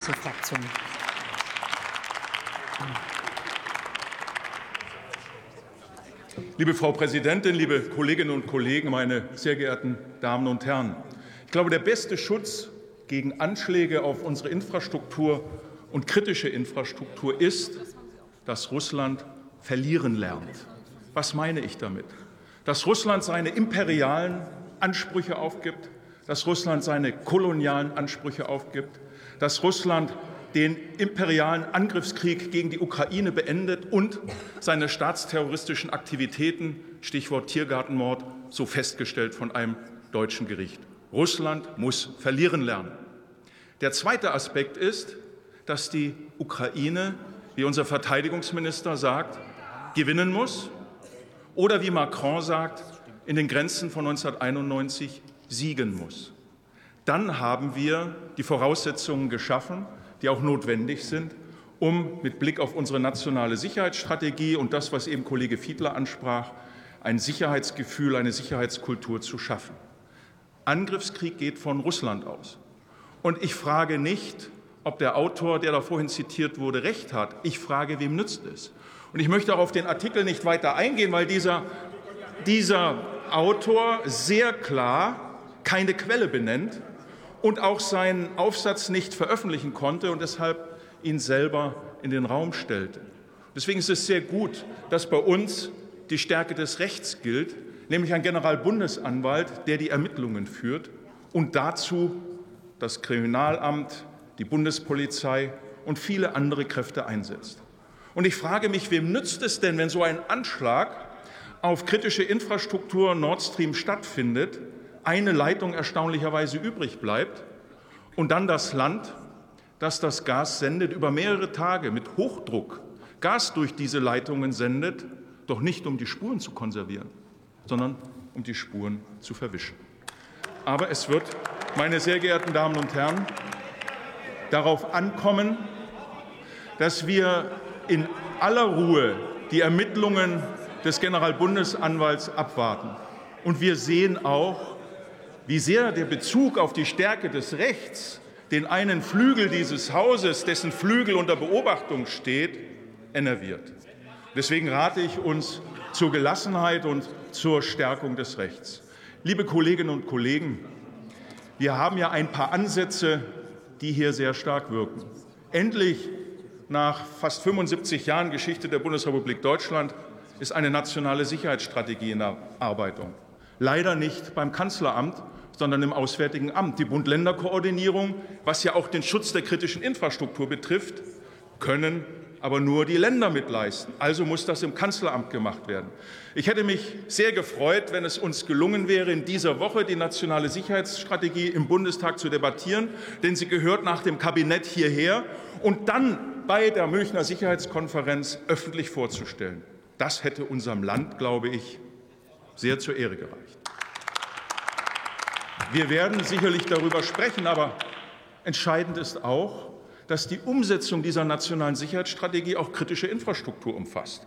zur Fraktion. Liebe Frau Präsidentin, liebe Kolleginnen und Kollegen, meine sehr geehrten Damen und Herren! Ich glaube, der beste Schutz gegen Anschläge auf unsere Infrastruktur und kritische Infrastruktur ist, dass Russland verlieren lernt. Was meine ich damit? Dass Russland seine imperialen Ansprüche aufgibt, dass Russland seine kolonialen Ansprüche aufgibt, dass Russland den imperialen Angriffskrieg gegen die Ukraine beendet und seine staatsterroristischen Aktivitäten, Stichwort Tiergartenmord, so festgestellt von einem deutschen Gericht. Russland muss verlieren lernen. Der zweite Aspekt ist, dass die Ukraine, wie unser Verteidigungsminister sagt, gewinnen muss oder wie Macron sagt, in den Grenzen von 1991 siegen muss. Dann haben wir die Voraussetzungen geschaffen, die auch notwendig sind, um mit Blick auf unsere nationale Sicherheitsstrategie und das, was eben Kollege Fiedler ansprach, ein Sicherheitsgefühl, eine Sicherheitskultur zu schaffen. Angriffskrieg geht von Russland aus. Und ich frage nicht, ob der Autor, der da vorhin zitiert wurde, recht hat. Ich frage, wem nützt es? Und ich möchte auch auf den Artikel nicht weiter eingehen, weil dieser, dieser Autor sehr klar keine Quelle benennt und auch seinen Aufsatz nicht veröffentlichen konnte und deshalb ihn selber in den Raum stellte. Deswegen ist es sehr gut, dass bei uns die Stärke des Rechts gilt, nämlich ein Generalbundesanwalt, der die Ermittlungen führt und dazu das Kriminalamt, die Bundespolizei und viele andere Kräfte einsetzt. Und ich frage mich, wem nützt es denn, wenn so ein Anschlag auf kritische Infrastruktur Nord Stream stattfindet, eine Leitung erstaunlicherweise übrig bleibt und dann das Land, das das Gas sendet, über mehrere Tage mit Hochdruck Gas durch diese Leitungen sendet, doch nicht um die Spuren zu konservieren, sondern um die Spuren zu verwischen. Aber es wird, meine sehr geehrten Damen und Herren, darauf ankommen, dass wir in aller Ruhe die Ermittlungen des Generalbundesanwalts abwarten. Und wir sehen auch, wie sehr der Bezug auf die Stärke des Rechts den einen Flügel dieses Hauses, dessen Flügel unter Beobachtung steht, enerviert. Deswegen rate ich uns zur Gelassenheit und zur Stärkung des Rechts. Liebe Kolleginnen und Kollegen, wir haben ja ein paar Ansätze, die hier sehr stark wirken. Endlich nach fast 75 Jahren Geschichte der Bundesrepublik Deutschland ist eine nationale Sicherheitsstrategie in Erarbeitung. Leider nicht beim Kanzleramt, sondern im Auswärtigen Amt. Die Bund-Länder-Koordinierung, was ja auch den Schutz der kritischen Infrastruktur betrifft, können aber nur die Länder mitleisten. Also muss das im Kanzleramt gemacht werden. Ich hätte mich sehr gefreut, wenn es uns gelungen wäre, in dieser Woche die nationale Sicherheitsstrategie im Bundestag zu debattieren, denn sie gehört nach dem Kabinett hierher und dann bei der Münchner Sicherheitskonferenz öffentlich vorzustellen. Das hätte unserem Land, glaube ich, sehr zur Ehre gereicht. Wir werden sicherlich darüber sprechen, aber entscheidend ist auch, dass die Umsetzung dieser nationalen Sicherheitsstrategie auch kritische Infrastruktur umfasst.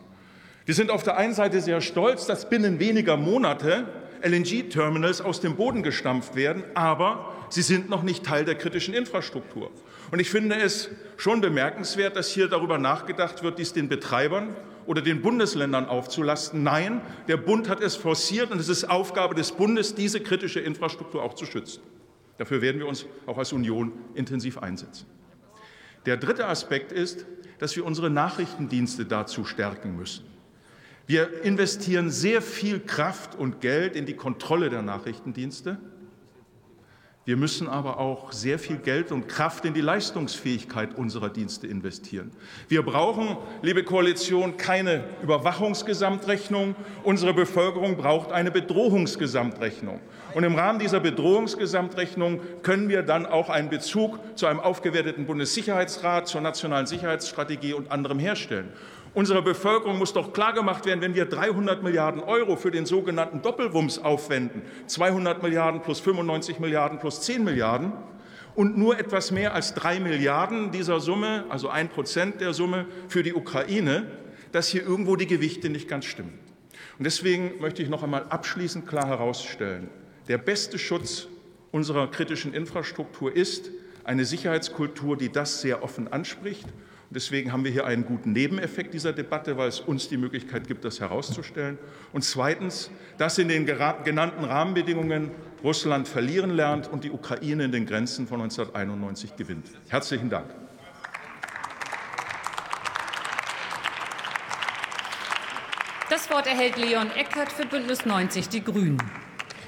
Wir sind auf der einen Seite sehr stolz, dass binnen weniger Monate LNG-Terminals aus dem Boden gestampft werden, aber sie sind noch nicht Teil der kritischen Infrastruktur. Und ich finde es schon bemerkenswert, dass hier darüber nachgedacht wird, dies den Betreibern oder den Bundesländern aufzulasten. Nein, der Bund hat es forciert und es ist Aufgabe des Bundes, diese kritische Infrastruktur auch zu schützen. Dafür werden wir uns auch als Union intensiv einsetzen. Der dritte Aspekt ist, dass wir unsere Nachrichtendienste dazu stärken müssen. Wir investieren sehr viel Kraft und Geld in die Kontrolle der Nachrichtendienste. Wir müssen aber auch sehr viel Geld und Kraft in die Leistungsfähigkeit unserer Dienste investieren. Wir brauchen, liebe Koalition, keine Überwachungsgesamtrechnung. Unsere Bevölkerung braucht eine Bedrohungsgesamtrechnung. Und im Rahmen dieser Bedrohungsgesamtrechnung können wir dann auch einen Bezug zu einem aufgewerteten Bundessicherheitsrat, zur nationalen Sicherheitsstrategie und anderem herstellen. Unserer Bevölkerung muss doch klargemacht werden, wenn wir 300 Milliarden Euro für den sogenannten Doppelwumms aufwenden, 200 Milliarden plus 95 Milliarden plus 10 Milliarden, und nur etwas mehr als drei Milliarden dieser Summe, also ein Prozent der Summe für die Ukraine, dass hier irgendwo die Gewichte nicht ganz stimmen. Und deswegen möchte ich noch einmal abschließend klar herausstellen, der beste Schutz unserer kritischen Infrastruktur ist eine Sicherheitskultur, die das sehr offen anspricht. Deswegen haben wir hier einen guten Nebeneffekt dieser Debatte, weil es uns die Möglichkeit gibt, das herauszustellen. Und zweitens, dass in den genannten Rahmenbedingungen Russland verlieren lernt und die Ukraine in den Grenzen von 1991 gewinnt. Herzlichen Dank. Das Wort erhält Leon Eckert für Bündnis 90 Die Grünen.